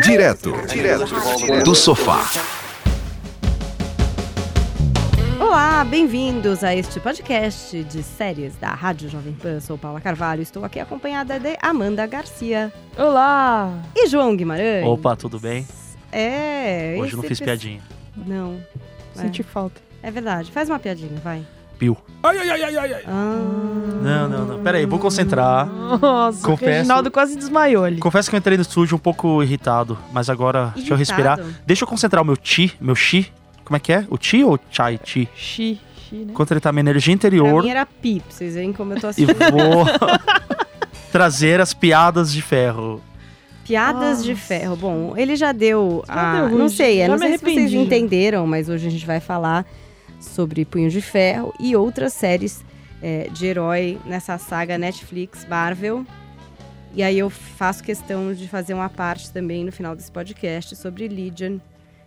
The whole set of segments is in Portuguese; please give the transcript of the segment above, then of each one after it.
Direto, direto do sofá. Olá, bem-vindos a este podcast de séries da Rádio Jovem Pan. Sou Paula Carvalho, estou aqui acompanhada de Amanda Garcia Olá! e João Guimarães. Opa, tudo bem? É. Hoje não fiz pe- piadinha. Não. Senti falta. É verdade. Faz uma piadinha, vai. Piu. Ah, Não, não, não. Pera aí, vou concentrar. Nossa, Confesso- o Reginaldo quase desmaiou ali. Confesso que eu entrei no estúdio um pouco irritado, mas agora deixa eu respirar. Irritado? Deixa eu concentrar o meu chi, meu chi. Como é que é? O chi ou chai chi? Xi, xi, né? Concentrar minha energia Pra interior mim era pi, pra vocês verem como eu tô e assim. vou trazer as piadas de ferro. Piadas de Nossa. ferro. Bom, ele já deu Já a. deu não sei, eu já não sei se vocês entenderam, mas hoje a gente vai falar sobre Punho de Ferro e outras séries é, de herói nessa saga Netflix Marvel. E aí eu faço questão de fazer uma parte também no final desse podcast sobre Legion,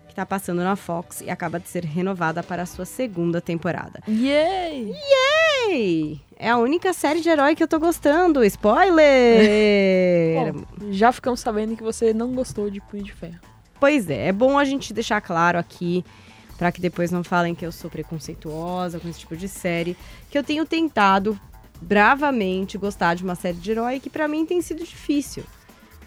que tá passando na Fox e acaba de ser renovada para a sua segunda temporada. Yay! Ei! É a única série de herói que eu tô gostando. Spoiler! Bom, já ficamos sabendo que você não gostou de Punho de Ferro. Pois é, é bom a gente deixar claro aqui, para que depois não falem que eu sou preconceituosa com esse tipo de série, que eu tenho tentado bravamente gostar de uma série de herói que pra mim tem sido difícil.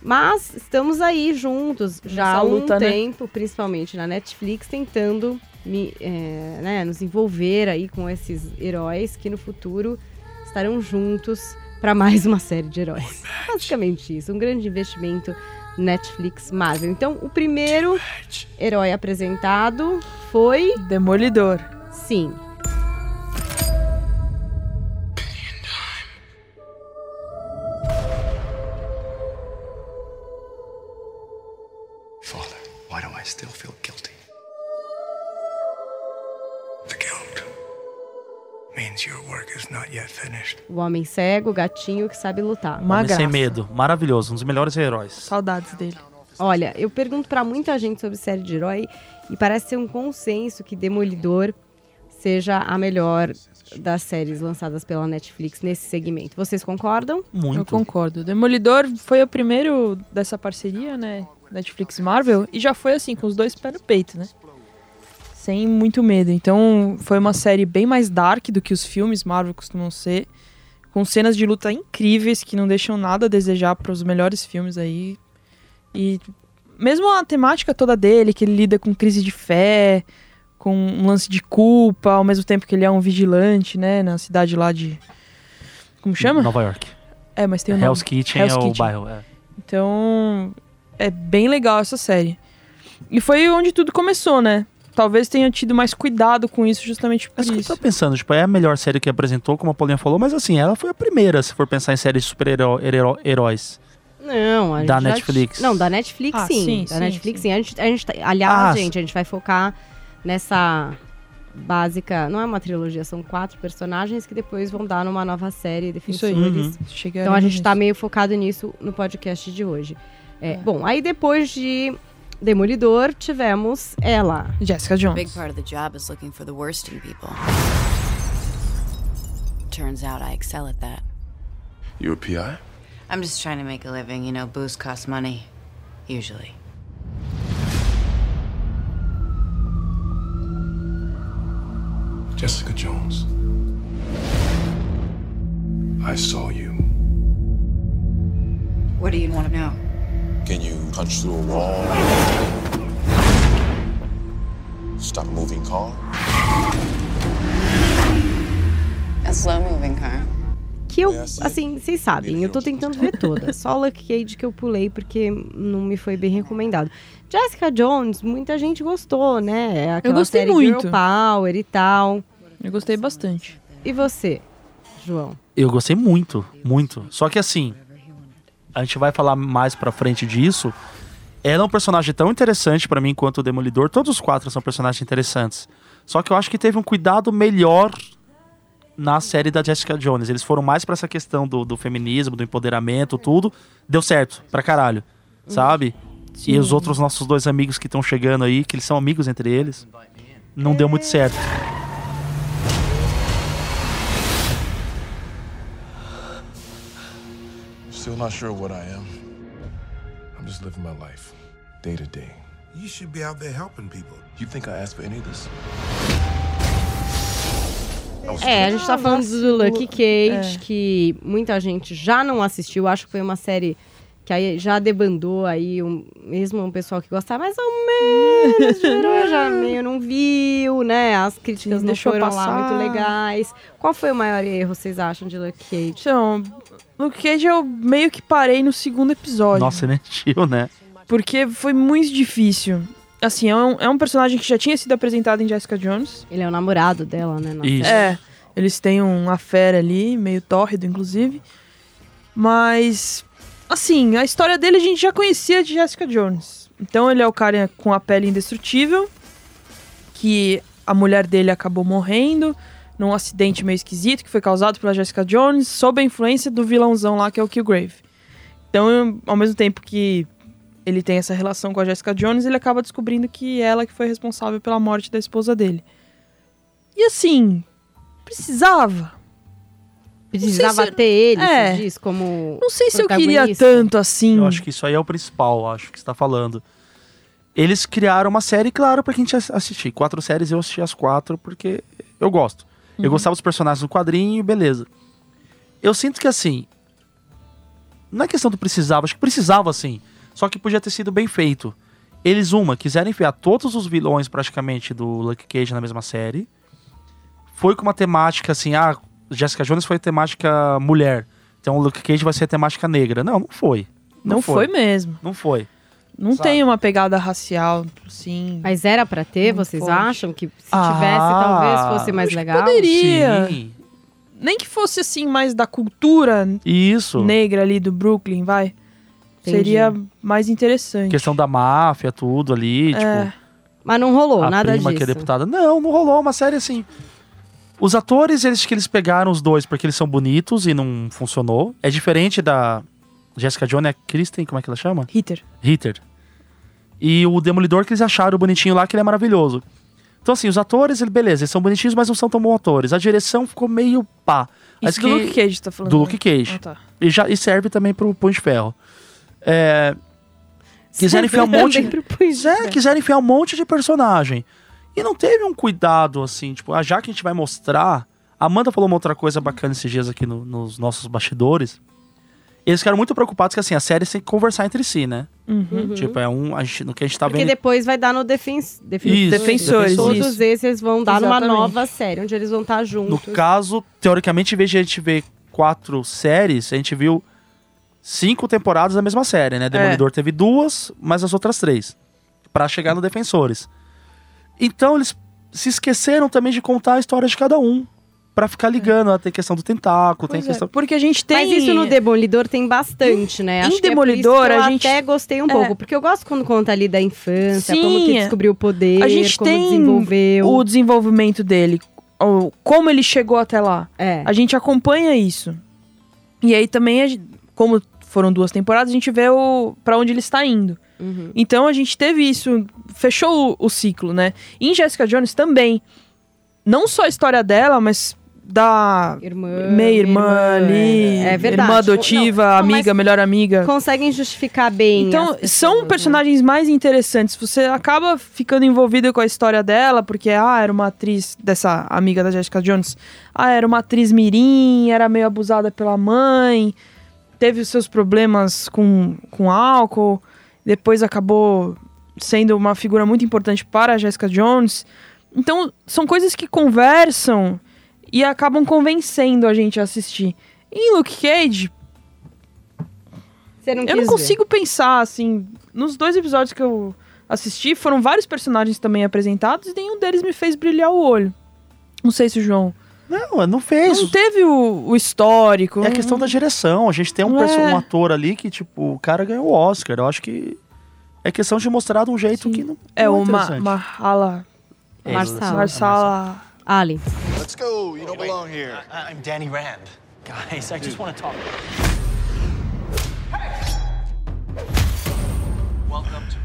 Mas estamos aí juntos já há um luta, né? tempo, principalmente na Netflix, tentando me, é, né, nos envolver aí com esses heróis que no futuro estarão juntos para mais uma série de heróis. Basicamente isso, um grande investimento Netflix Marvel. Então, o primeiro herói apresentado foi, Demolidor. sim, o homem cego, o gatinho que sabe lutar. Uma Homem graça. sem medo. Maravilhoso. Um dos melhores heróis. Saudades dele. Olha, eu pergunto pra muita gente sobre série de herói e parece ser um consenso que Demolidor seja a melhor das séries lançadas pela Netflix nesse segmento. Vocês concordam? Eu Muito. concordo. Demolidor foi o primeiro dessa parceria, né? Netflix e Marvel. E já foi assim, com os dois pés no peito, né? Sem muito medo. Então, foi uma série bem mais dark do que os filmes Marvel costumam ser. Com cenas de luta incríveis que não deixam nada a desejar para os melhores filmes aí. E mesmo a temática toda dele, que ele lida com crise de fé, com um lance de culpa, ao mesmo tempo que ele é um vigilante, né? Na cidade lá de. Como chama? Nova York. É, mas tem o nome. Hell's Kitchen Hell's é o Kitchen. bairro. é. Então, é bem legal essa série. E foi onde tudo começou, né? Talvez tenha tido mais cuidado com isso justamente por Mas o que eu isso. tô pensando, tipo, é a melhor série que apresentou, como a Paulinha falou, mas assim, ela foi a primeira, se for pensar em séries de super-heróis. Não, a gente Da já- Netflix. Não, da Netflix Ah, sim. sim, da sim, Netflix sim. sim. A gente, a gente tá- aliás, Ah, gente, a gente vai focar nessa básica. Não é uma trilogia, são quatro personagens que depois vão dar numa nova série Isso aí. Defensores. Uhum. Então a gente nisso. tá meio focado nisso no podcast de hoje. É, É. Bom, aí depois de Demolidor, tivemos ela. Jessica Jones. big part of the job is looking for the worst in people. Turns out I excel at that. You a PI? I'm just trying to make a living, you know, booze costs money. Usually. Jessica Jones. I saw you. What do you want to know? Can you punch through a wall? Stop a moving car? A slow moving car. Que eu, É assim. assim, vocês sabem, eu tô tentando ver todas. Só Lucky Cage que eu pulei porque não me foi bem recomendado. Jessica Jones, muita gente gostou, né? É aquela gostei série muito. Girl Power e tal. Eu gostei bastante. E você, João? Eu gostei muito, muito. Só que assim, a gente vai falar mais pra frente disso. Ela é um personagem tão interessante pra mim quanto o Demolidor. Todos os quatro são personagens interessantes. Só que eu acho que teve um cuidado melhor na série da Jessica Jones. Eles foram mais pra essa questão do, do feminismo, do empoderamento, tudo. Deu certo, pra caralho. Sabe? E os outros nossos dois amigos que estão chegando aí, que eles são amigos entre eles, não deu muito certo. Still not sure what I am. I'm just living my life. day to day. You should be out there helping people. You think I asked for any of this? É, a gente tá falando do. Lucky Cage, É. que muita gente já não assistiu. Acho que foi uma série que aí já debandou aí, um, mesmo o pessoal que gostava mais ou menos de herói, já meio não viu, né? As críticas Sim, não foram lá passar. muito legais. Qual foi o maior erro, vocês acham, de Lucky Cage? Então, Luke Cage eu meio que parei no segundo episódio. Nossa, ele encheu, né? Porque foi muito difícil. Assim, é um, é um personagem que já tinha sido apresentado em Jessica Jones. Ele é o namorado dela, né? na Isso. série. É, eles têm um affair ali, meio tórrido, inclusive. Mas, assim, a história dele a gente já conhecia de Jessica Jones. Então ele é o cara com a pele indestrutível, que a mulher dele acabou morrendo num acidente meio esquisito que foi causado pela Jessica Jones, sob a influência do vilãozão lá que é o Killgrave. Então, ao mesmo tempo que ele tem essa relação com a Jessica Jones, ele acaba descobrindo que ela que foi responsável pela morte da esposa dele. E assim, precisava. Precisava se- ter ele, é. você diz, como Não sei se eu queria tanto assim. Eu acho que isso aí é o principal, acho que você tá falando. Eles criaram uma série, claro, pra quem tinha assistir. Quatro séries, eu assisti as quatro porque eu gosto. Uhum. Eu gostava dos personagens do quadrinho, beleza. Eu sinto que assim. Não é questão do precisava, acho que precisava sim. Só que podia ter sido bem feito. Eles, uma, quiseram enfiar todos os vilões praticamente do Lucky Cage na mesma série. Foi com uma temática assim, ah, Jessica Jones foi temática mulher. Então o Luke Cage vai ser temática negra. Não, não foi. não foi. mesmo. Não foi. Não Sabe? tem uma pegada racial, sim. Mas era pra ter, Não vocês pode. acham? Que se Ah, tivesse, talvez fosse mais legal? poderia. Sim. Nem que fosse assim mais da cultura Isso. negra ali do Brooklyn, vai. Entendi. Seria mais interessante. Questão da máfia, tudo ali. É. Tipo, Mas não rolou, a nada prima disso. que é deputada. Não, não rolou. Uma série assim. Os atores, eles que eles pegaram os dois porque eles são bonitos e não funcionou. É diferente da Jessica Jones, é Kristen, como é que ela chama? Hitter. Hitter. E o Demolidor que eles acharam bonitinho lá, que ele é maravilhoso. Então, assim, os atores, ele, beleza, eles são bonitinhos, mas não são tão bons atores. A direção ficou meio pá. Mas Isso do Luke Cage, tá falando? Do né? Luke Cage. Ah, tá. E, já, e serve também pro Punho de Ferro. É, quiseram enfiar um monte. Pus, é, quiseram enfiar um monte de personagem. E não teve um cuidado, assim, tipo, ah, já que a gente vai mostrar. A Amanda falou uma outra coisa bacana esses dias aqui no- nos nossos bastidores. Eles ficaram muito preocupados que, assim, a série tem que conversar entre si, né? Uhum. Tipo, é um. A gente, no que a gente tá Porque vendo. depois vai dar no defens... defensores. Isso, Defensores, Todos isso. esses vão dar numa nova série, onde eles vão estar No juntos. caso, teoricamente, em vez de a gente ver quatro séries, a gente viu cinco temporadas da mesma série, né? Demolidor teve duas, mas as outras três. Pra chegar no Defensores. Então, eles se esqueceram também de contar a história de cada um. Pra ficar ligando, tem questão do tentáculo, tem Pois é, questão. Porque a gente tem. Mas isso no Demolidor tem bastante, né? Em Acho que é por Demolidor, isso que eu a gente- até gostei um É. pouco. Porque eu gosto quando conta ali da infância, Sim, como que é. descobriu o poder, A gente como tem desenvolveu. o desenvolvimento dele, como ele chegou até lá. É. A gente acompanha isso. E aí também, como foram duas temporadas, a gente vê o para onde ele está indo. Uhum. Então a gente teve isso, fechou o, o ciclo, né? E em Jessica Jones também. Não só a história dela, mas da Irmã. meia-irmã ali, É, é verdade. irmã adotiva, Não, não, amiga, melhor amiga. Conseguem justificar bem. Então, as pessoas, são né? personagens mais interessantes. Você acaba ficando envolvido com a história dela, porque, ah, era uma atriz dessa amiga da Jessica Jones. Ah, era uma atriz mirim, era meio abusada pela mãe, teve os seus problemas com, com álcool, depois acabou sendo uma figura muito importante para a Jessica Jones. Então, são coisas que conversam e acabam convencendo a gente a assistir. Em Luke Cage, não eu não ver. consigo pensar, assim. Nos dois episódios que eu assisti, foram vários personagens também apresentados e nenhum deles me fez brilhar o olho. Não sei se o João. Não, não fez. Não teve o, o histórico. É a questão da direção. A gente tem um, É. um ator ali que, tipo, o cara ganhou o Oscar. Eu acho que é questão de mostrar de um jeito Sim. que não. É não o Ma. Mahala. É, Marsala. Marsala. Ali. Let's go. You don't belong here. I- I'm Danny Rand. Guys, I just want to talk. Welcome to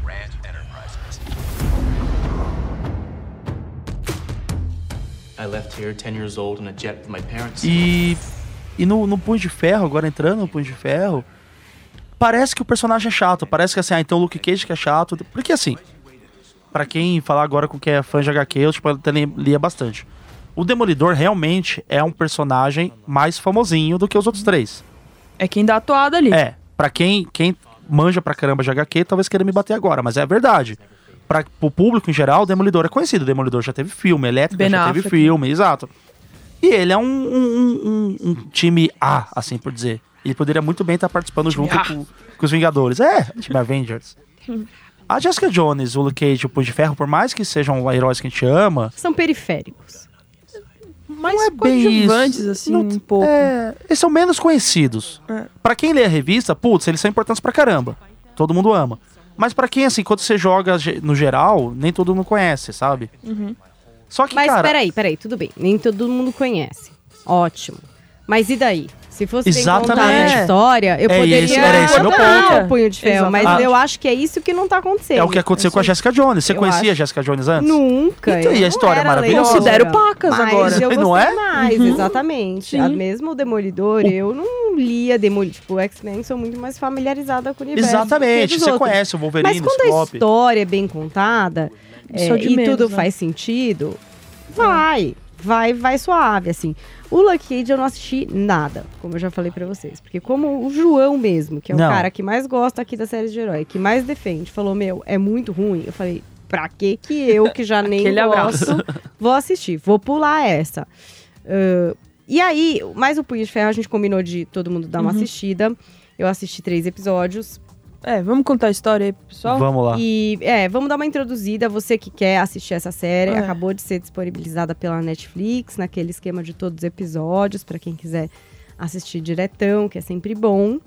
I left here 10 years old in a jet with my parents. E, e no, no Punho de Ferro, agora entrando no Punho de Ferro, parece que o personagem é chato. Parece que assim, ah, então o Luke Cage que é chato. Porque assim, pra quem falar agora com quem é fã de HQ, eu tipo, até li- lia bastante. O Demolidor realmente é um personagem mais famosinho do que os outros três. É quem dá a toada ali. É, pra quem, quem manja pra caramba de HQ, talvez queira me bater agora, mas é verdade. Pra, pro público em geral, o Demolidor é conhecido. O Demolidor já teve filme, Elétrica Ben já teve Affleck. filme, exato. E ele é um, um- um- um time A, assim por dizer. Ele poderia muito bem estar participando junto com, com os Vingadores. É, time Avengers. A Jessica Jones, o Luke Cage e o Punho de Ferro, por mais que sejam heróis que a gente ama, São periféricos. Mas não é bem isso. assim, Não- um pouco. É, eles são menos conhecidos. É. Pra quem lê a revista, putz, eles são importantes pra caramba. Todo mundo ama. Mas pra quem, assim, quando você joga no geral, nem todo mundo conhece, sabe? Uhum. Só que, Mas cara... peraí, peraí, tudo bem. Nem todo mundo conhece. Ótimo. Mas e daí? Se fosse bem contada a Exatamente. história, eu É poderia esse- era esse meu ponto. o punho de ferro. Mas Exatamente. eu acho que é isso que não tá acontecendo. É o que aconteceu com a Jéssica Jones. Você Eu conhecia a acho. Jéssica Jones antes? Nunca. Então, eu e a história era maravilhosa? leitora, Considero pacas mas agora. Eu Não é? mais, Uhum. exatamente. Sim. A mesmo o Demolidor, eu não lia Demolidor. Tipo, o X-Men sou muito mais familiarizada com o universo. Exatamente. Você outros. conhece o Wolverine, Mas quando a história é bem contada Isso é, é e menos, tudo né? faz sentido, vai. Vai, vai suave, assim. O Lucky Cage eu não assisti nada, como eu já falei pra vocês. Porque como o João mesmo, que é o Não. cara que mais gosta aqui da série de herói, que mais defende, falou, meu, é muito ruim. Eu falei, pra que que eu, que já nem gosto, abraço. vou assistir. Vou pular essa. Ahn, e aí, mais o Punho de Ferro, a gente combinou de todo mundo dar uma Uhum. assistida. Eu assisti três episódios. É, vamos contar a história aí pro pessoal? Vamos lá. E é, vamos dar uma introduzida. Você que quer assistir essa série, É. acabou de ser disponibilizada pela Netflix, naquele esquema de todos os episódios, pra quem quiser assistir diretão, que é sempre bom.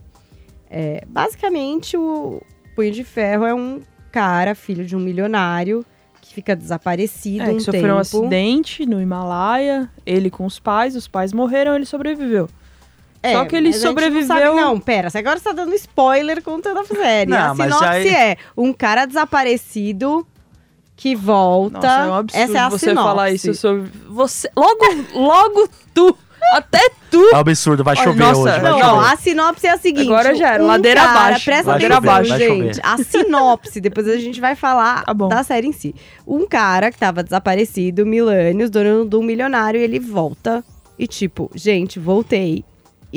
É, basicamente, o Punho de Ferro é um cara, filho de um milionário, que fica desaparecido É, um que sofreu um tempo. acidente no Himalaia, ele com os pais, os pais morreram, ele sobreviveu. É, Só que ele sobreviveu- Não, sabe, não, pera, você agora está dando spoiler contando a série. Não, a mas sinopse aí- é um cara desaparecido que volta. Nossa, é um absurdo Essa é a você sinopse. falar isso sobre você. Logo, logo tu, até tu. É um absurdo, vai Olha, chover nossa, hoje. Vai Não, chover. a sinopse é a seguinte. Agora já era, um ladeira cara, abaixo, Presta ladeira atenção, abaixo. Gente. A sinopse, depois a gente vai falar Tá bom. da série em si. Um cara que tava desaparecido, milênios, dono de um milionário, e ele volta. E tipo, gente, voltei.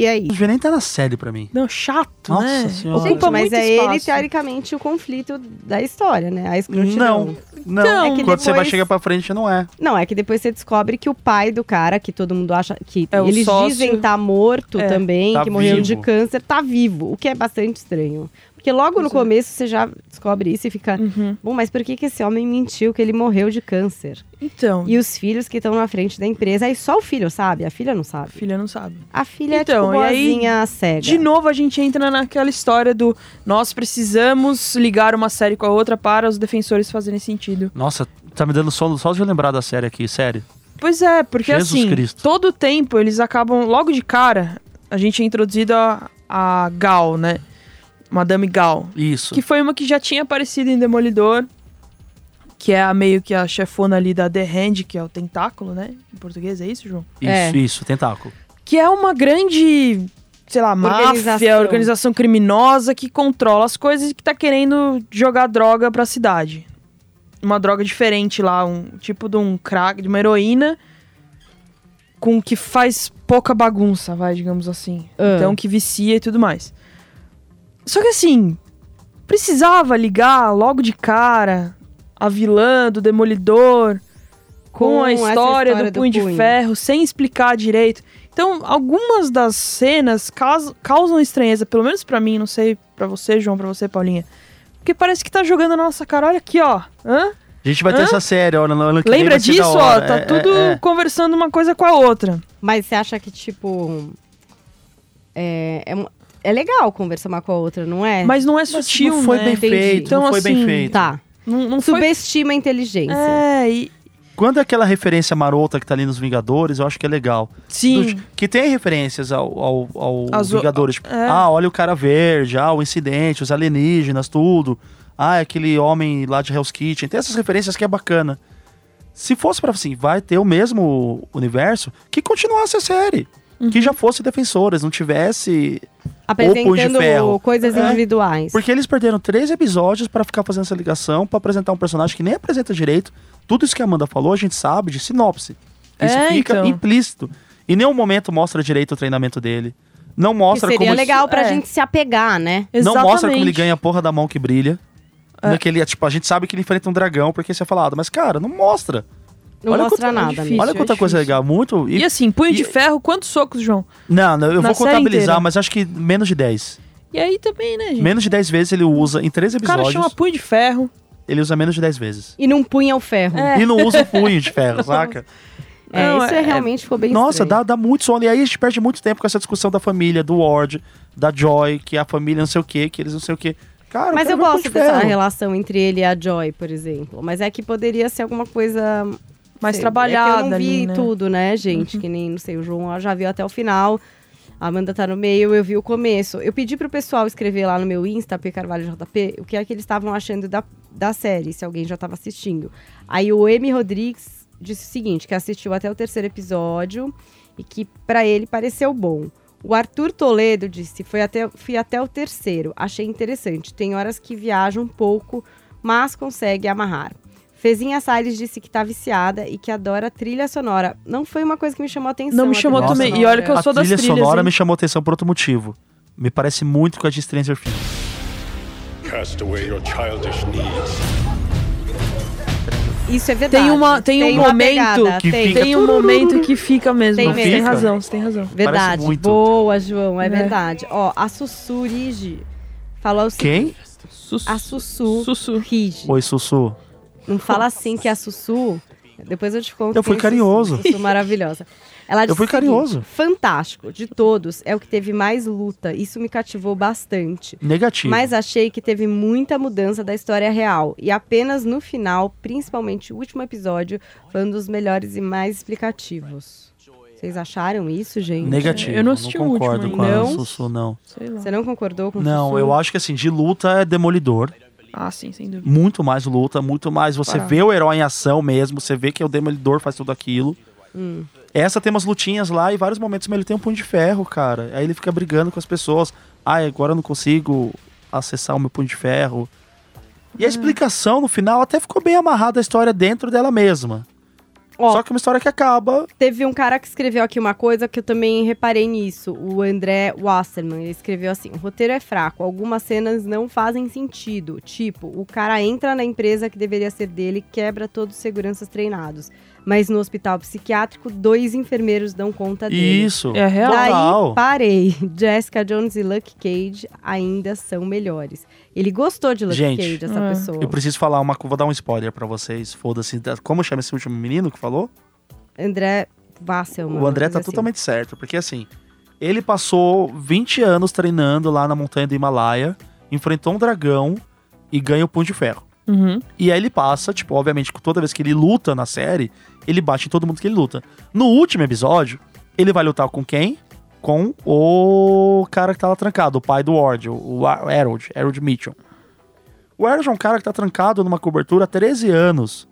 E aí? Não devia nem estar na série pra mim. Não, chato, Nossa né? Senhora. Gente, Ocupa mas muito é ele, teoricamente, o conflito da história, né? A escrotidão. Não, não. Então, É que Quando você vai depois- chegar pra frente, não é. Não, é que depois você descobre que o pai do cara, que todo mundo acha que É eles sócio. dizem tá morto É, também, tá que morreu de vivo. câncer, tá vivo, o que é bastante estranho. Porque logo no é. começo você já descobre isso e fica, Uhum. bom, mas por que, que esse homem mentiu que ele morreu de câncer? Então, E os filhos que estão na frente da empresa, aí só o filho sabe, a filha não a sabe. filha não sabe. A filha Então, é tipo e aí, boazinha cega. De novo, a gente entra naquela história do nós precisamos ligar uma série com a outra para os defensores fazerem sentido. Nossa, tá me dando sono só de lembrar da série aqui, sério. Pois é, porque Jesus assim, Cristo. todo tempo eles acabam, logo de cara, a gente é introduzido a, a Gal, né? Madame Gal. Isso. Que foi uma que já tinha aparecido em Demolidor. Que é a meio que a chefona ali da The Hand, que é o tentáculo, né? Em português, é isso, João? Isso, É. isso, tentáculo. Que é uma grande, sei lá, máfia, Organização. organização criminosa que controla as coisas e que tá querendo jogar droga pra cidade. Uma droga diferente lá, um tipo de um crack, de uma heroína com que faz pouca bagunça, vai, digamos assim. Ah. Então que vicia e tudo mais. Só que assim, precisava ligar logo de cara a vilã do Demolidor com, Com a história, história do do Punho de Punho. Ferro, sem explicar direito. Então, algumas das cenas caus- causam estranheza, pelo menos pra mim, não sei pra você, João, pra você, Paulinha. Porque parece que tá jogando na nossa cara, olha aqui, ó. Hã? A gente vai ter Hã? essa série, ó, no ano que Lembra disso, ó? Tá É, tudo é, é. conversando uma coisa com a outra. Mas você acha que, tipo. É, é, é legal conversar uma com a outra, não é? Mas não é Mas sutil, não foi né? bem Entendi. feito, Então, não foi bem assim, feito. Tá. Não, não foi... Subestima a inteligência. É, e... Quando é aquela referência marota que tá ali nos Vingadores, eu acho que é legal. Sim. Do- que tem referências ao, ao, ao As Vingadores. Tipo, é. ah, olha o cara verde, ah, o incidente, os alienígenas, tudo. Ah, é aquele homem lá de Hell's Kitchen. Tem essas referências que é bacana. Se fosse pra assim, vai ter o mesmo universo, que continuasse a série. Uhum. Que já fosse Defensores, não tivesse Apresentando Ferro. coisas É. individuais. Porque eles perderam três episódios pra ficar fazendo essa ligação, pra apresentar um personagem que nem apresenta direito. Tudo isso que a Amanda falou, a gente sabe de sinopse. Isso É, fica então. implícito. Em nenhum momento mostra direito o treinamento dele. Não Que mostra seria como legal pra É. gente se apegar, né? Não Exatamente. mostra como ele ganha a porra da mão que brilha. É. Naquele, tipo, a gente sabe que ele enfrenta um dragão porque isso é falado, mas cara, não mostra. Não Olha mostra quanto- nada. difícil. Olha quanta é coisa legal, muito. E assim, punho de e- ferro, quantos socos, João? Não, não, eu na vou contabilizar, inteira. mas acho que menos de 10. E aí também, né, gente? Menos de 10 vezes ele usa em três o cara episódios. chama punho de ferro. Ele usa menos de 10 vezes. E não punha o ferro. É. E não usa o punho de ferro, saca? É, Não, isso é- é, realmente ficou bem Nossa, estranho. dá, dá muito sono. E aí a gente perde muito tempo com essa discussão da família, do Ward, da Joy, que a família não sei o quê, que eles não sei o quê. Cara, Mas eu gosto de dessa Ferro. relação entre ele e a Joy, por exemplo. Mas é que poderia ser alguma coisa Mais sei, trabalhada É que eu não vi ali, né? tudo, né, gente? Que nem, não sei, o João já viu até o final. A Amanda tá no meio, eu vi o começo. Eu pedi pro pessoal escrever lá no meu Insta, P Carvalho JP, o que é que eles estavam achando da, da série, se alguém já tava assistindo. Aí o M. Rodrigues disse o seguinte, que assistiu até o terceiro episódio e que pra ele pareceu bom. O Arthur Toledo disse, foi até, fui até o terceiro, achei interessante. Tem horas que viaja um pouco, mas consegue amarrar. Fezinha Salles disse que tá viciada e que adora a trilha sonora. Não foi uma coisa que me chamou a atenção. Não me a chamou trilha também. E olha que eu A sou das trilha trilhas, sonora hein? me chamou atenção por outro motivo. Me parece muito com a de Stranger Things. Cast away your childish needs. Isso é verdade. Tem, uma, tem, um uma momento pegada, que tem. fica- Tem um momento que fica mesmo. Tem Você tem mesmo. razão, você tem razão. Verdade. Boa, João, é, É. verdade. Ó, a Sussu Rigi falou o seguinte. Quem? Sus- A Sussu Sussu. Rigi. Oi, Sussu. Não fala assim que a Sussu. Depois eu te conto. Eu fui é carinhoso. Sussu, Sussu maravilhosa. Ela disse fui carinhoso. Fantástico. De todos, é o que teve mais luta. Isso me cativou bastante. Negativo. Mas achei que teve muita mudança da história real. E apenas no final, principalmente o último episódio, foi um dos melhores e mais explicativos. Vocês acharam isso, gente? Negativo. Eu não assisti o concordo último com ainda. a Não? Sussu, não. Sei lá. Você não concordou com Não, Sussu? eu acho que assim, de luta é demolidor. Ah, sim, sem dúvida. Muito mais luta, muito mais. Você Para. vê o herói em ação mesmo, você vê que o demolidor faz tudo aquilo. Hum. Essa tem umas lutinhas lá e vários momentos mas ele tem um punho de ferro, cara. Aí ele fica brigando com as pessoas. Ai, agora eu não consigo acessar o meu punho de ferro. E a explicação no final até ficou bem amarrada a história dentro dela mesma. Ó, Só que é uma história que acaba. Teve um cara que escreveu aqui uma coisa que eu também reparei nisso, o André Wasserman. Ele escreveu assim: o roteiro é fraco, algumas cenas não fazem sentido. Tipo, o cara entra na empresa que deveria ser dele, quebra todos os seguranças treinados. Mas no hospital psiquiátrico, dois enfermeiros dão conta dele. Isso. É real. Daí parei. Jessica Jones e Luke Cage ainda são melhores. Ele gostou de Luke Gente, Cage, essa é. pessoa. Eu preciso falar uma Vou dar um spoiler pra vocês. Foda-se. Da- Como chama esse último menino que falou? André Wasserman. O André tá assim. totalmente certo, porque assim, ele passou 20 anos treinando lá na montanha do Himalaia, enfrentou um dragão e ganha o punho de ferro. Uhum. E aí ele passa, tipo, obviamente, toda vez que ele luta na série, ele bate em todo mundo que ele luta. No último episódio, ele vai lutar com quem? Com o cara que tá lá trancado, o pai do Ward, o Harold, Harold Mitchell. O Harold é um cara que tá trancado numa cobertura há 13 anos,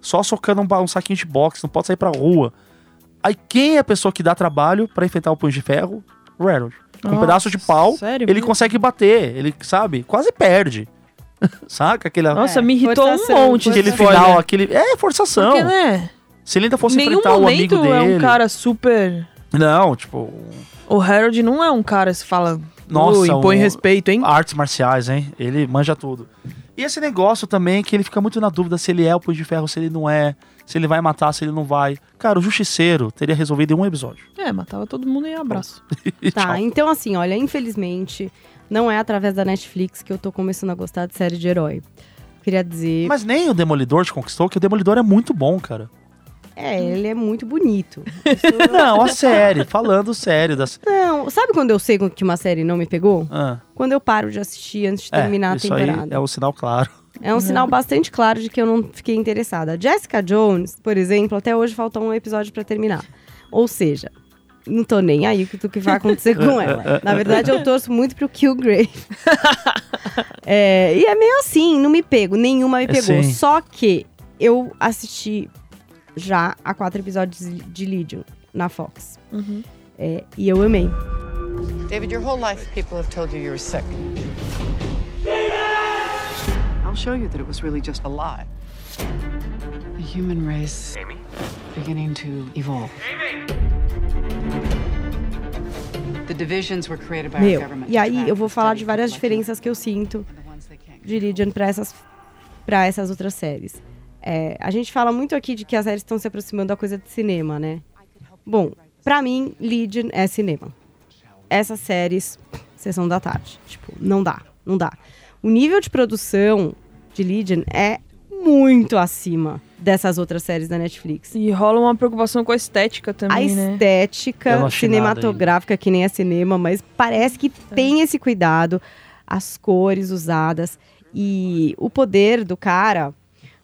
só socando um, um saquinho de boxe, não pode sair pra rua. Aí quem é a pessoa que dá trabalho pra enfrentar o punho de ferro? O Harold. Com um Nossa, pedaço de pau, sério ele mesmo? consegue bater, ele, sabe, quase perde. Saca? Aquele, Nossa, É, me irritou um monte. aquele final, aquele. É, forçação. Porque, né? Se ele ainda fosse Nenhum enfrentar o amigo dele. é um cara super... Não, tipo. O Harold não é um cara que se fala... Nossa, "Oh, impõe um- respeito, hein? Artes marciais, hein? Ele manja tudo. E esse negócio também que ele fica muito na dúvida se ele é o Punho de Ferro, se ele não é, se ele vai matar, se ele não vai. Cara, o Justiceiro teria resolvido em um episódio. É, matava todo mundo em abraço. Tá, então assim, olha, infelizmente, não é através da Netflix que eu tô começando a gostar de série de herói. Queria dizer. Mas nem o Demolidor te conquistou, que o Demolidor é muito bom, cara. É, ele é muito bonito. Não, a série, falando sério das. Não, sabe quando eu sei que uma série não me pegou? Ah, Quando eu paro de assistir antes de terminar é, a isso temporada. é o sinal claro. É um sinal bastante claro de que eu não fiquei interessada. Jessica Jones, por exemplo, até hoje faltou um episódio pra terminar. Ou seja, não tô nem aí com o que vai acontecer com ela. Na verdade, eu torço muito pro Killgrave. é, e é meio assim, não me pego, nenhuma me É, pegou. sim. Só que eu assisti já a quatro episódios de Legion na Fox. Uhum. É, e eu amei. David, your whole life people have told you you were sick. I'll show you that it was really just a lie. The human race beginning to evolve. The divisions were created by our Meu, government. e aí eu vou falar de várias diferenças que eu sinto de Legion pra essas, pra essas outras séries. É, a gente fala muito aqui de que as séries estão se aproximando da coisa de cinema, né? Bom, pra mim, Legion é cinema. Essas séries, sessão da tarde. Tipo, não dá, não dá. O nível de produção de Legion é muito acima dessas outras séries da Netflix. E rola uma preocupação com a estética A também, né? Eu estética cinematográfica, que nem é cinema, mas parece que tem esse cuidado, as cores usadas e o poder do cara.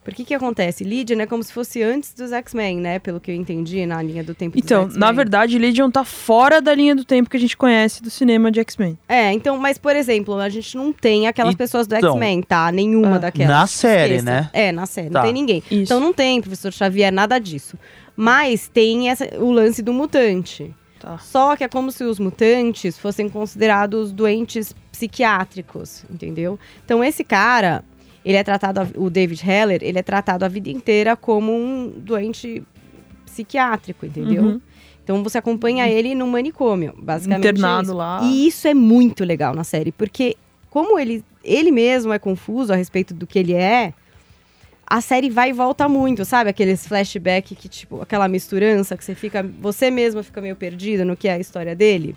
Porque que acontece? Legion é como se fosse antes dos X-Men, né? Pelo que eu entendi na linha do tempo Então, dos na verdade, Legion tá fora da linha do tempo que a gente conhece do cinema de X-Men. É, então, mas por exemplo, a gente não tem aquelas pessoas do Então, X-Men, tá? Nenhuma ah, daquelas. na série, Esqueça. né? É, na série. Tá. Não tem ninguém. Isso. Então não tem professor Xavier, nada disso. Mas tem essa- o lance do mutante. Tá. Só que é como se os mutantes fossem considerados doentes psiquiátricos, entendeu? Então esse cara, ele é tratado, o David Heller, ele é tratado a vida inteira como um doente psiquiátrico, entendeu? Uhum. Então você acompanha ele no manicômio, basicamente. é Internado isso. lá. E isso é muito legal na série, porque como ele, ele mesmo é confuso a respeito do que ele é, a série vai e volta muito, sabe? Aqueles flashback que, tipo, aquela misturança que você fica. Você mesmo fica meio perdido no que é a história dele.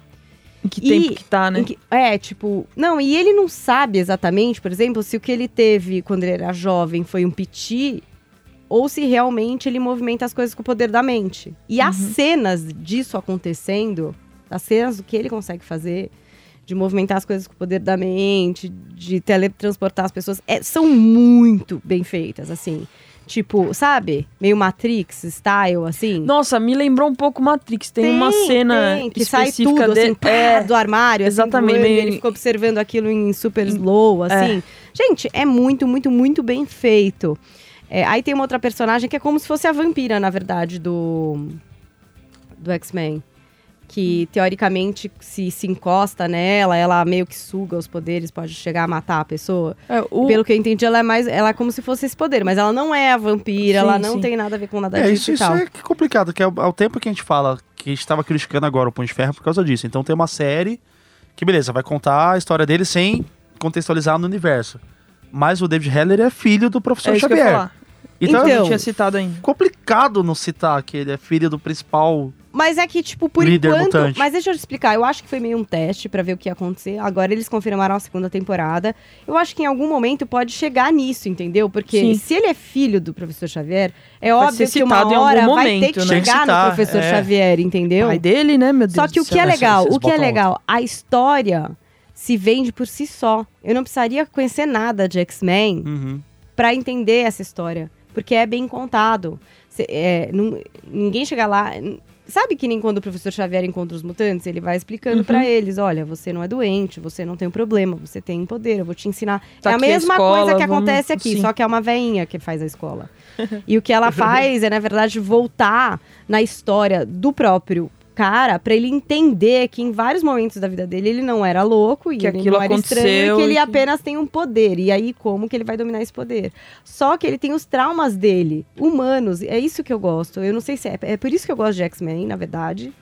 Em que E- tempo que tá, né? Que- é, tipo. Não, e ele não sabe exatamente, por exemplo, se o que ele teve quando ele era jovem foi um piti ou se realmente ele movimenta as coisas com o poder da mente. E as Uhum. cenas disso acontecendo, as cenas do que ele consegue fazer, de movimentar as coisas com o poder da mente, de teletransportar as pessoas, é- são muito bem feitas, assim. Tipo, sabe? Meio Matrix style, assim. Nossa, me lembrou um pouco Matrix. Tem, uma cena tem, que sai tudo, dele. assim, pá, é, do armário, exatamente, assim, voando, e meio- ele fica observando aquilo em super slow, assim. Gente, é muito, muito, muito bem feito. É, aí tem uma outra personagem que é como se fosse a vampira, na verdade, do, do X-Men. Que, teoricamente, se se encosta nela, ela meio que suga os poderes, pode chegar a matar a pessoa. é, o- Pelo que eu entendi, ela é mais. Ela é como se fosse esse poder, mas ela não é a vampira, Sim, ela não sim. tem nada a ver com nada É, disso isso, e isso tal. é que complicado, que é o, ao tempo que a gente fala que a gente estava criticando agora o Punho de Ferro por causa disso. Então tem uma série que, beleza, vai contar a história dele sem contextualizar no universo. Mas o David Heller é filho do professor é isso que eu ia Xavier. falar. Então, Então- Eu tinha citado ainda. é complicado não citar que ele é filho do principal. Mas é que, tipo, por Líder enquanto. mutante. Mas deixa eu te explicar. Eu acho que foi meio um teste pra ver o que ia acontecer. Agora eles confirmaram a segunda temporada. Eu acho que em algum momento pode chegar nisso, entendeu? Porque Sim. se ele é filho do professor Xavier, é Vai óbvio que uma hora vai ter momento, que né? Que chegar citar, no professor é. Xavier, entendeu? Pai dele, né, meu Deus Só que do o que é legal, o que é legal, a história se vende por si só. Eu não precisaria conhecer nada de X-Men Uhum. pra entender essa história. Porque é bem contado. Cê- é, não- ninguém chega lá. Sabe que nem quando o professor Xavier encontra os mutantes, ele vai explicando Uhum. pra eles: olha, você não é doente, você não tem um problema, você tem poder, eu vou te ensinar. Tá é a aqui a mesma escola, coisa que vamos- acontece aqui, sim. só que é uma veinha que faz a escola. e o que ela faz é, na verdade, voltar na história do próprio cara pra ele entender que em vários momentos da vida dele ele não era louco e Que aquilo não era estranho e que ele apenas tem um poder. E aí, como que ele vai dominar esse poder? Só que ele tem os traumas dele, humanos. É isso que eu gosto. Eu não sei se é. É por isso que eu gosto de X-Men, na verdade.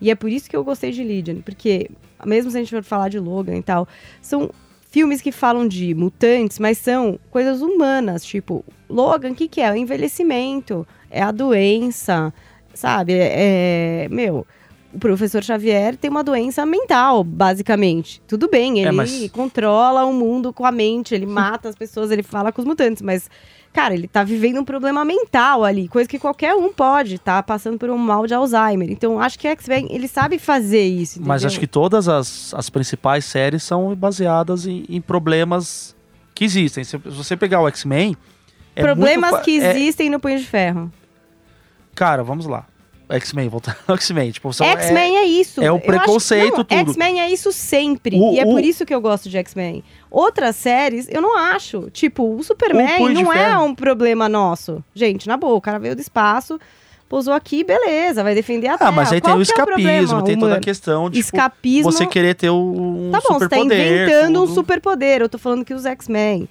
E é por isso que eu gostei de Legion. Porque, mesmo se a gente for falar de Logan e tal, são filmes que falam de mutantes, mas são coisas humanas. Tipo, Logan, o que, que é? O envelhecimento, é a doença, sabe? É, é- meu. O professor Xavier tem uma doença mental, basicamente. Tudo bem, ele É, mas- controla o mundo com a mente, ele mata as pessoas, ele fala com os mutantes, mas Cara, ele tá vivendo um problema mental ali, coisa que qualquer um pode, tá passando por um mal de Alzheimer. Então, acho que X-Men, ele sabe fazer isso, Mas entendeu? acho que todas as, as principais séries são baseadas em, em problemas que existem. Se, você pegar o X-Men. é Problemas muito que é- existem no Punho de Ferro. Cara, vamos lá. X-Men, voltando ao X-Men. Tipo, X-Men é, isso. é o Eu preconceito, não, tudo. X-Men é isso sempre. O- e é o- por isso que eu gosto de X-Men. Outras séries, eu não acho. Tipo, o O Superman de não é um problema nosso. Gente, na boa, o cara veio do espaço, Pousou aqui, beleza, vai defender a Ah, Terra. mas aí Qual tem o que é escapismo, problema, tem toda a questão de tipo, Escapismo. você querer ter um Tá bom, você tá superpoder. inventando um tudo. superpoder. Eu tô falando que os X-Men,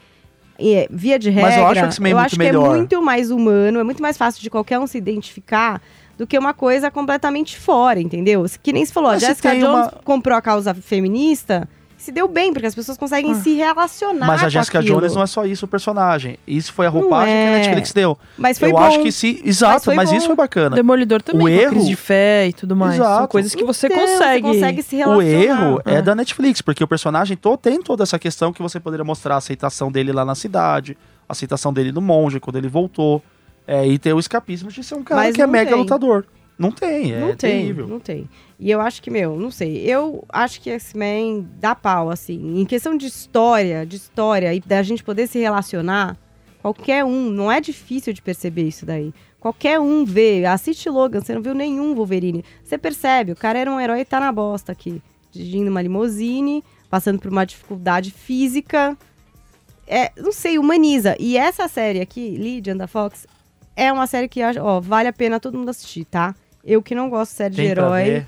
e, via de regra, Mas eu acho o X-Men muito acho melhor. que é muito mais humano, é muito mais fácil de qualquer um se identificar do que uma coisa completamente fora, entendeu? Que nem se falou, Mas Jessica Jones uma- comprou a causa feminista, se deu bem, porque as pessoas conseguem se relacionar Mas a com Jessica aquilo. Jones não é só isso o personagem. Isso foi a roupagem que é. a Netflix deu. Mas foi eu bom. acho que sim. Exato, mas, bom. isso foi bacana. Demolidor também, O erro- crise de fé e tudo mais. São Exato. coisas que você Então, consegue. consegue se O relacionar. erro é Ah. da Netflix, porque o personagem to- tem toda essa questão que você poderia mostrar a aceitação dele lá na cidade, a aceitação dele no monge, quando ele voltou. é, e ter o escapismo de ser um cara Mas que é mega tem. lutador. Não tem, é não tem, terrível. não tem. E eu acho que, meu, não sei. Eu acho que X-Men dá pau, assim. Em questão de história, de história e da gente poder se relacionar, qualquer um, não é difícil de perceber isso daí. Qualquer um vê, assiste Logan, você não viu nenhum Wolverine. Você percebe, o cara era um herói e tá na bosta aqui. Dirigindo uma limusine, passando por uma dificuldade física. É, não sei, humaniza. E essa série aqui, Legion da Fox, é uma série que ó, vale a pena todo mundo assistir, tá? Eu que não gosto de série Tem de pra herói. ver.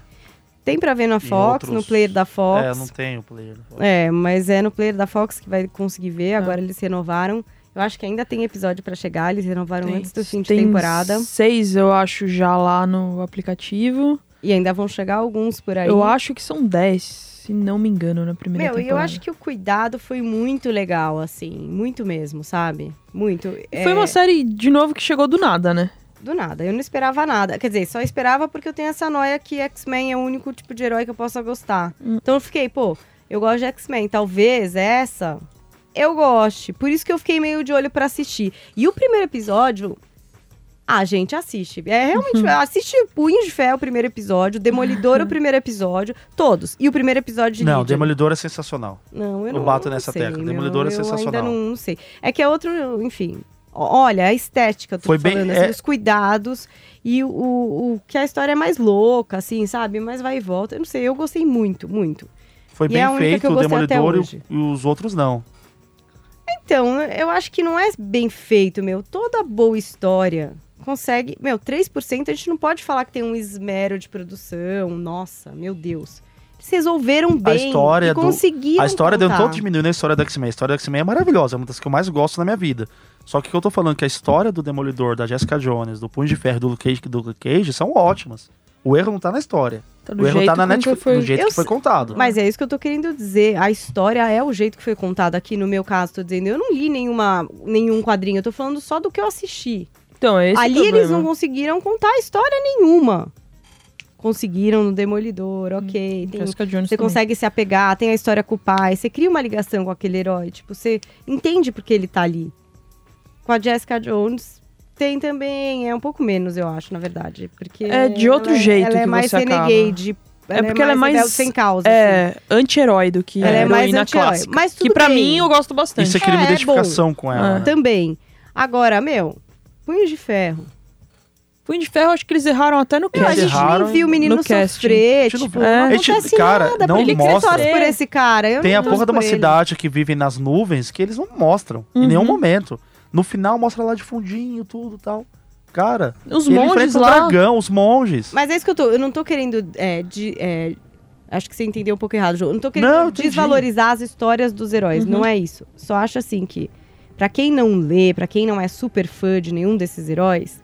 Tem pra ver na Em Fox, outros- no player da Fox. É, não tem o player. da Fox. É, mas é no player da Fox que vai conseguir ver. Agora eles renovaram. Eu acho que ainda tem episódio pra chegar. Eles renovaram Tem- antes do fim de tem temporada. Seis, eu acho, já lá no aplicativo. E ainda vão chegar alguns por aí. Eu acho que são dez, se não me engano, na primeira Meu, e eu temporada. acho que o cuidado foi muito legal, assim. Muito mesmo, sabe? Muito. E Foi É, uma série, de novo, que chegou do nada, né? Do nada. Eu não esperava nada. Quer dizer, só esperava porque eu tenho essa noia que X-Men é o único tipo de herói que eu possa gostar. Hum. Então eu fiquei, pô, eu gosto de X-Men. Talvez essa eu goste. Por isso que eu fiquei meio de olho pra assistir. E o primeiro episódio. Ah, gente, assiste. É realmente. assiste Punho de Fé o primeiro episódio, Demolidor o primeiro episódio, todos. E o primeiro episódio de Não, Legion. Demolidor é sensacional. Não, eu Eu não bato não nessa sei, tecla. meu. Demolidor é Eu sensacional. Ainda não, não sei. É que é outro, enfim. Olha, a estética, Foi bem- falando, é- assim, os cuidados e o, o, que a história é mais louca, assim, sabe? Mais vai e volta. Eu não sei, eu gostei muito, muito. Foi E bem é feito que eu o Demolidor e e os outros não. Então, eu acho que não é bem feito, meu. Toda boa história consegue. Meu, 3% a gente não pode falar que tem um esmero de produção. Nossa, meu Deus. Eles resolveram bem. a história e do conseguiram a história deu contar. todo diminuindo a história do X-Men. A história do X-Men é maravilhosa, é uma das que eu mais gosto na minha vida. Só que o que eu tô falando é que a história do Demolidor, da Jessica Jones, do Punho de Ferro, do Luke Cage, do Luke Cage são ótimas. O erro não tá na história. Tá o erro tá na Netflix, foi- do jeito Eu que foi contado. Mas é isso que eu tô querendo dizer. A história é o jeito que foi contado aqui no meu caso, tô dizendo. Eu não li nenhuma, nenhum quadrinho, eu tô falando só do que eu assisti. Então, é esse Ali eles problema. não conseguiram contar história nenhuma. Conseguiram no Demolidor, ok. tem- Jessica Jones você também. consegue se apegar, tem a história com o pai, você cria uma ligação com aquele herói. Tipo, você entende porque ele tá ali. Com a Jessica Jones, tem também, é um pouco menos, eu acho, na verdade. Porque É de outro ela jeito Ela é que mais você acaba. renegade. É porque ela é mais- sem causa. assim. É, anti-herói do que Ela é mais clássica. Mas que tudo pra bem. mim eu gosto bastante. E você cria uma É, é identificação com ela. É. né? Também. Agora, meu, Punhos de Ferro. Punho de Ferro, acho que eles erraram até no Meu, a cast. gente erraram nem viu o menino no casting. sofrer, A gente não tipo, viu. não É. A gente- acontece cara, nada. não por que que você mostra. torce por esse cara? Eu Tem não a porra de uma ele. cidade que vive nas nuvens que eles não mostram. Em Uhum. nenhum momento. No final mostra lá de fundinho, tudo e tal. Cara, Os ele monges lá. dragão, os monges. Mas é isso que eu tô. Eu não tô querendo. é, de, é, acho que você entendeu um pouco errado, João. Eu não tô querendo Não, desvalorizar as histórias dos heróis. Uhum. Não é isso. Só acho assim que, pra quem não lê, pra quem não é super fã de nenhum desses heróis,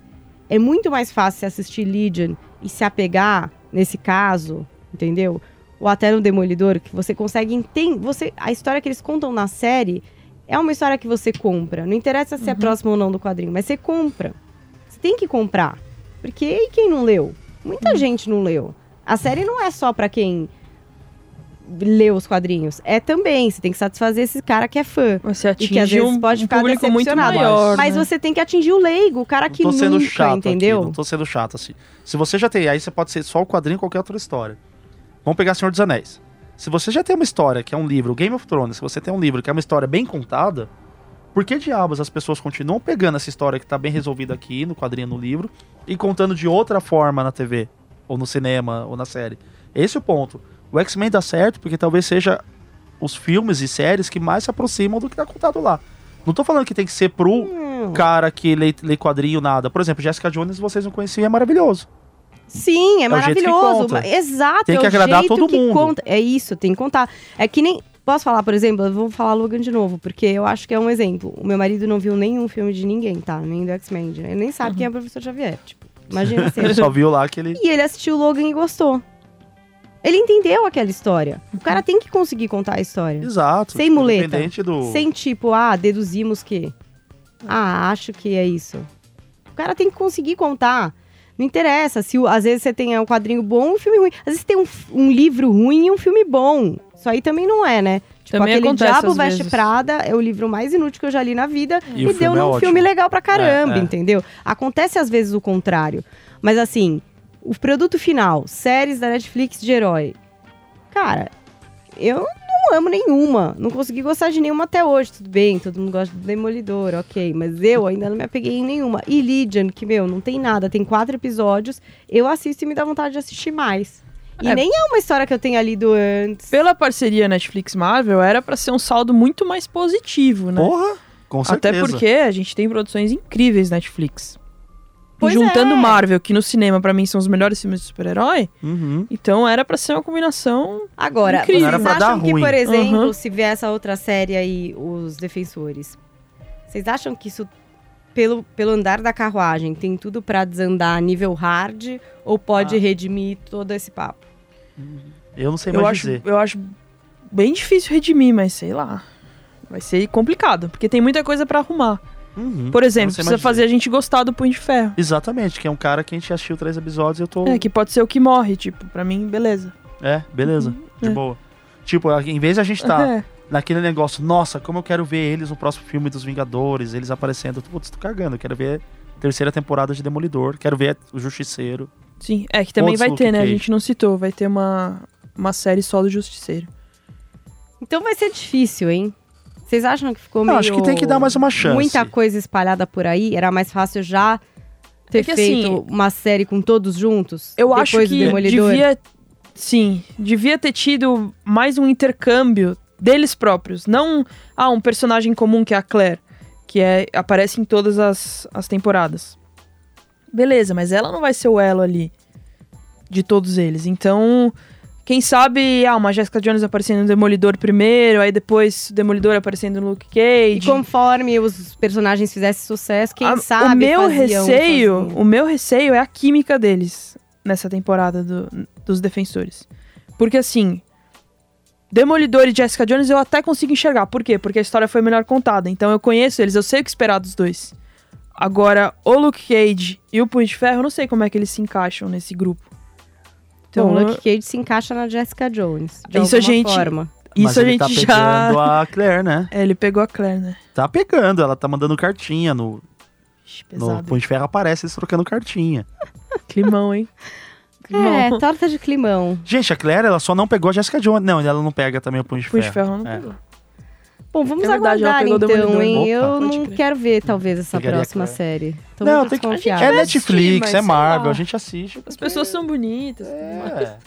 é muito mais fácil você assistir Legion e se apegar nesse caso, entendeu? Ou até no Demolidor, que você consegue entender. Você, a história que eles contam na série é uma história que você compra. Não interessa se é próximo ou não do quadrinho, mas você compra. Você tem que comprar. Porque e quem não leu? Muita gente não leu. A série não é só pra quem lê os quadrinhos. É também. Você tem que satisfazer esse cara que é fã. Você E que às atinge vezes pode um ficar público muito decepcionado. maior. Mas né? você tem que atingir o leigo, o cara que não tô sendo nunca, chato entendeu? aqui, não tô sendo chato assim. Se você já tem, aí você pode ser só o quadrinho qualquer outra história. Vamos pegar Senhor dos Anéis. Se você já tem uma história que é um livro, Game of Thrones, se você tem um livro que é uma história bem contada, por que diabos as pessoas continuam pegando essa história que tá bem resolvida aqui no quadrinho, no livro, e contando de outra forma na TV, ou no cinema, ou na série? Esse é o ponto. O X-Men dá certo porque talvez seja os filmes e séries que mais se aproximam do que tá contado lá. Não tô falando que tem que ser pro não. cara que lê, lê quadrinho, nada. Por exemplo, Jessica Jones, vocês não conheciam, é maravilhoso. Sim, é, que maravilhoso. Exato, Tem é que o agradar jeito todo que mundo. conta. É isso, tem que contar. É que nem. Posso falar, por exemplo, eu vou falar Logan de novo, porque eu acho que é um exemplo. O meu marido não viu nenhum filme de ninguém, tá? Nem do X-Men. Ele nem sabe quem é o professor Xavier. Tipo, imagina se Ele só viu lá que ele. E ele assistiu Logan e gostou. Ele entendeu aquela história. O cara tem que conseguir contar a história. Exato. Sem tipo, muleta. Independente do. Sem tipo, ah, deduzimos que. Ah, acho que é isso. O cara tem que conseguir contar. Não interessa se o- às vezes você tem um quadrinho bom e um filme ruim. Às vezes tem um, um livro ruim e um filme bom. Isso aí também não é, né? Tipo, Também aquele Diabo Veste vezes. Prada é o livro mais inútil que eu já li na vida E e, deu filme é num filme legal pra caramba, É, é. entendeu? Acontece às vezes o contrário. Mas assim, o produto final, séries da Netflix de herói. Cara, eu não amo nenhuma. Não consegui gostar de nenhuma até hoje. Tudo bem, todo mundo gosta do Demolidor, ok. Mas eu ainda não me apeguei em nenhuma. E Legion, que, meu, não tem nada, tem quatro episódios. Eu assisto e me dá vontade de assistir mais. E É. nem é uma história que eu tenha lido antes. Pela parceria Netflix-Marvel, era pra ser um saldo muito mais positivo, né? Porra! Com certeza. Até porque a gente tem produções incríveis Netflix. Pois Juntando é. Marvel, que no cinema pra mim são os melhores filmes de super-herói, Uhum. então era pra ser uma combinação. Agora, Incrível. vocês Era pra acham dar que, ruim. por exemplo, Uhum. se vier essa outra série aí, Os Defensores, vocês acham que isso, pelo, pelo andar da carruagem, tem tudo pra desandar a nível hard ou pode Ah. redimir todo esse papo? Eu não sei Eu mais acho, dizer. eu acho bem difícil redimir, mas sei lá. Vai ser complicado, porque tem muita coisa pra arrumar. Uhum. Por exemplo, precisa mais fazer a gente gostar do Punho de Ferro. Exatamente, que é um cara que a gente assistiu três episódios e eu tô. É, que pode ser o que morre, tipo, pra mim, beleza. É, beleza. De é. boa. Tipo, em vez de a gente tá É. naquele negócio, nossa, como eu quero ver eles no próximo filme dos Vingadores, eles aparecendo. Putz, tô cagando. Eu quero ver a terceira temporada de Demolidor. Quero ver o Justiceiro. Sim, é que também vai Luke ter, né? A Cage. gente não citou, vai ter uma, uma série só do Justiceiro. Então vai ser difícil, hein? Vocês acham que ficou Não, meio... acho que tem que dar mais uma chance. Muita coisa espalhada por aí? Era mais fácil já ter É que, feito assim, uma série com todos juntos? Eu depois acho do que Demolidor? devia. Sim, devia ter tido mais um intercâmbio deles próprios. Não ah, um personagem comum que é a Claire, que é, aparece em todas as, as temporadas. Beleza, mas ela não vai ser o elo ali de todos eles. Então, quem sabe, ah, uma Jessica Jones aparecendo no Demolidor primeiro, aí depois o Demolidor aparecendo no Luke E Cage. conforme os personagens fizessem sucesso, quem A- sabe o meu receio, sozinho. o meu receio é a química deles nessa temporada do- dos defensores. Porque assim, Demolidor e Jessica Jones eu até consigo enxergar. Por quê? Porque a história foi melhor contada. Então eu conheço eles, eu sei o que esperar dos dois. Agora, o Luke Cage e o Punho de Ferro, eu não sei como é que eles se encaixam nesse grupo. Então, o Luke Cage se encaixa na Jessica Jones, de Isso a gente- forma. isso Mas a ele gente tá já. pegando a Claire, né? É, ele pegou a Claire, né? Tá pegando, ela tá mandando cartinha no, Ixi, no. Punho de Ferro, aparece eles trocando cartinha. Climão, hein? É, Climão. torta de climão. Gente, a Claire, ela só não pegou a Jessica Jones. Não, ela não pega também o Punho de Punho Ferro. de Ferro não É. pegou. Bom, vamos É verdade, aguardar então, hein? Opa, Eu não crer. quero ver, talvez, essa Pegaria próxima série. Tô Não, muito tem que... desconfiada. É Netflix, é Marvel, a gente assiste. As pessoas são bonitas. É.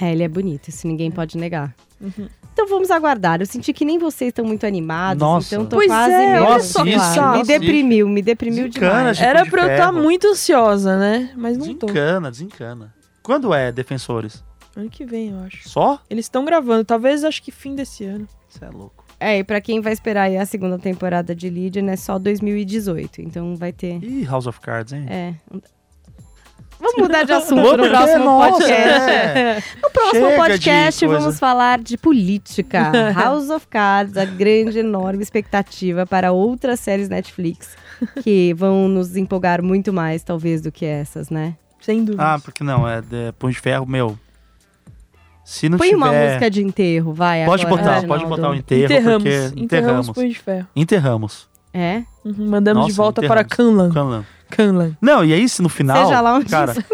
É, ele é bonito, isso ninguém pode negar. Uhum. Então vamos aguardar. Eu senti que nem vocês estão muito animados, Nossa. então tô Pois quase é, meio olha só que desanimada. saco. Me deprimiu, me deprimiu Desencana, demais. gente. Era de pra eu estar ferro. muito ansiosa, né? Mas não tô. Desencana, desencana. Quando é Defensores? Ano que vem, eu acho. Só? Eles estão gravando, talvez acho que fim desse ano. Você é louco. É, e pra quem vai esperar aí a segunda temporada de Legion é só 2018, então vai ter... Ih, House of Cards, hein? É. Vamos mudar de assunto Por no quê? próximo Nossa, podcast. é. No próximo Chega podcast vamos falar de política. House of Cards, a grande, enorme expectativa para outras séries Netflix que vão nos empolgar muito mais, talvez, do que essas, né? Sem dúvida. Ah, porque não, é de Punho de Ferro, meu. Se não Põe tiver... uma música de enterro, vai. Pode agora, botar, Reginaldo. pode botar o enterro, enterramos. porque Enterramos enterramos. De Ferro. Enterramos. É? Uhum, mandamos de Nossa, volta para. Canlan. Canlan. Canlan. Não, e aí se no final... Seja lá onde cara, isso-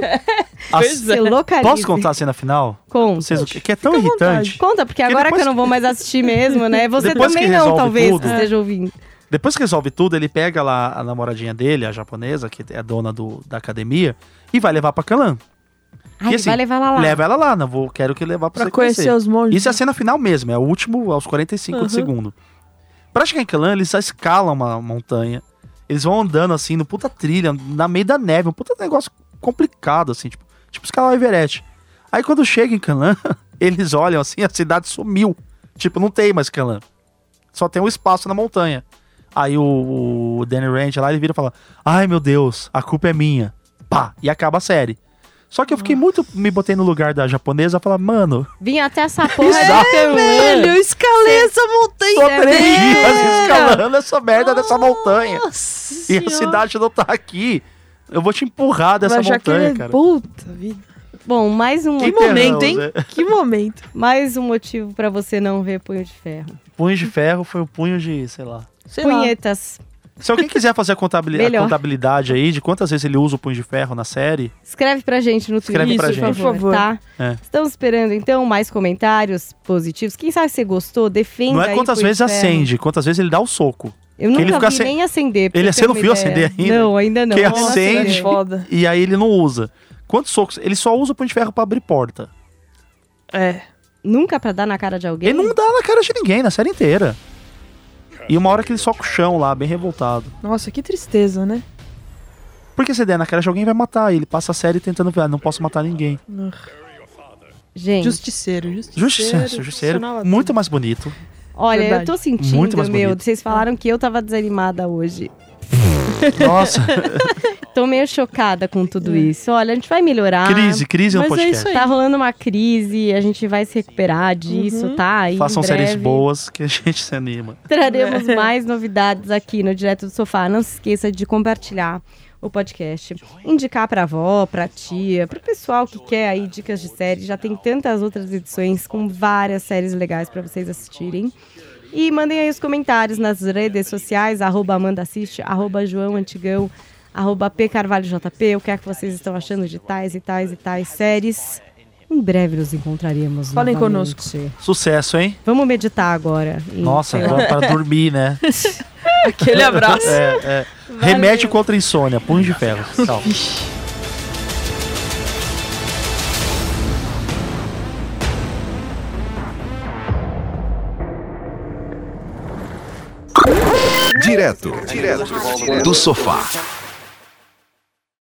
a- é. Se localize. Posso contar a cena final? Conta. Vocês, que é tão fica irritante. Conta, porque agora que eu não vou mais assistir mesmo, né? Você Depois também não, talvez, tudo. que esteja ouvindo. Depois que resolve tudo, ele pega lá a namoradinha dele, a japonesa, que é a dona do, da academia, e vai levar pra Canlan. Ai, assim, vai levar ela lá. Leva ela lá, não vou, quero que levar pra, Pra você conhecer conhecer. os monges. Isso é a cena final mesmo, é o último aos 45 Uhum. de segundo. Pra chegar em Canlan, eles só escalam uma montanha Eles vão andando assim, no puta trilha, na meio da neve, um puta negócio complicado, assim, tipo, tipo escalar o Everest. Aí quando chega em Canlan, eles olham assim, a cidade sumiu. Tipo, não tem mais Canlan. Só tem um espaço na montanha. Aí o, o Danny Rand lá, ele vira e fala: Ai meu Deus, a culpa é minha. Pá, e acaba a série. Só que eu fiquei muito. Me botei no lugar da japonesa e falar, mano, Vim até essa porra. Exato. desse Velho, eu escalei essa montanha. tô três dias escalando essa merda dessa montanha. Nossa E a Senhora. cidade não tá aqui. Eu vou te empurrar dessa ele montanha, é cara. Puta vida. Bom, mais um, Que momento, hein? né? Que momento. mais um motivo pra você não ver Punho de Ferro. Punho de ferro foi o punho de, sei lá. Sei lá. Se alguém quiser fazer a, contabilidade, a contabilidade aí de quantas vezes ele usa o punho de ferro na série, Escreve pra gente no Twitter, Escreve pra por gente. favor, Por favor. tá? É. Estamos esperando, então, mais comentários positivos. Quem sabe você gostou, defenda não é quantas vezes Ferro. acende, quantas vezes ele dá o soco. Eu ele nunca fica vi acen- nem acender. Ele- ter você não uma viu ideia. acender ainda? Não, ainda não. Que acende. Foda. E aí ele não usa. Quantos socos? Ele só usa o punho de ferro pra abrir porta. É. Nunca pra dar na cara de alguém? Ele não dá na cara de ninguém, na série inteira. E uma hora que ele soca o chão lá, bem revoltado. Nossa, que tristeza, né? Porque se der na cara de alguém, vai matar. E ele passa a série tentando ver, ah, não posso matar ninguém. Gente, Justiceiro, justiceiro. Justiceiro, justiceiro. Muito mais bonito. olha, eu Verdade. tô sentindo, Muito mais meu, bonito. vocês falaram que eu tava desanimada hoje. Nossa, Tô meio chocada com tudo isso. Olha, a gente vai melhorar. crise, crise no Mas é podcast. isso aí. Tá rolando uma crise, a gente vai se recuperar disso, Uhum. tá? E Façam em breve séries boas que a gente se anima. Traremos É. mais novidades aqui no Direto do Sofá. Não se esqueça de compartilhar o podcast, indicar pra avó, pra tia, pro pessoal que quer aí dicas de série. Já tem tantas outras edições com várias séries legais pra vocês assistirem. E mandem aí os comentários nas redes sociais, arroba Amanda Assiste, arroba João Antigão, arroba P Carvalho JP, o que é que vocês estão achando de tais e tais e tais séries. Em breve nos encontraremos Falem novamente. conosco. Sucesso, hein? Vamos meditar agora. Nossa, pra, pra dormir, né? Aquele abraço. É, é. Remédio contra a insônia, punho de ferro. Tchau. Direto, direto do sofá.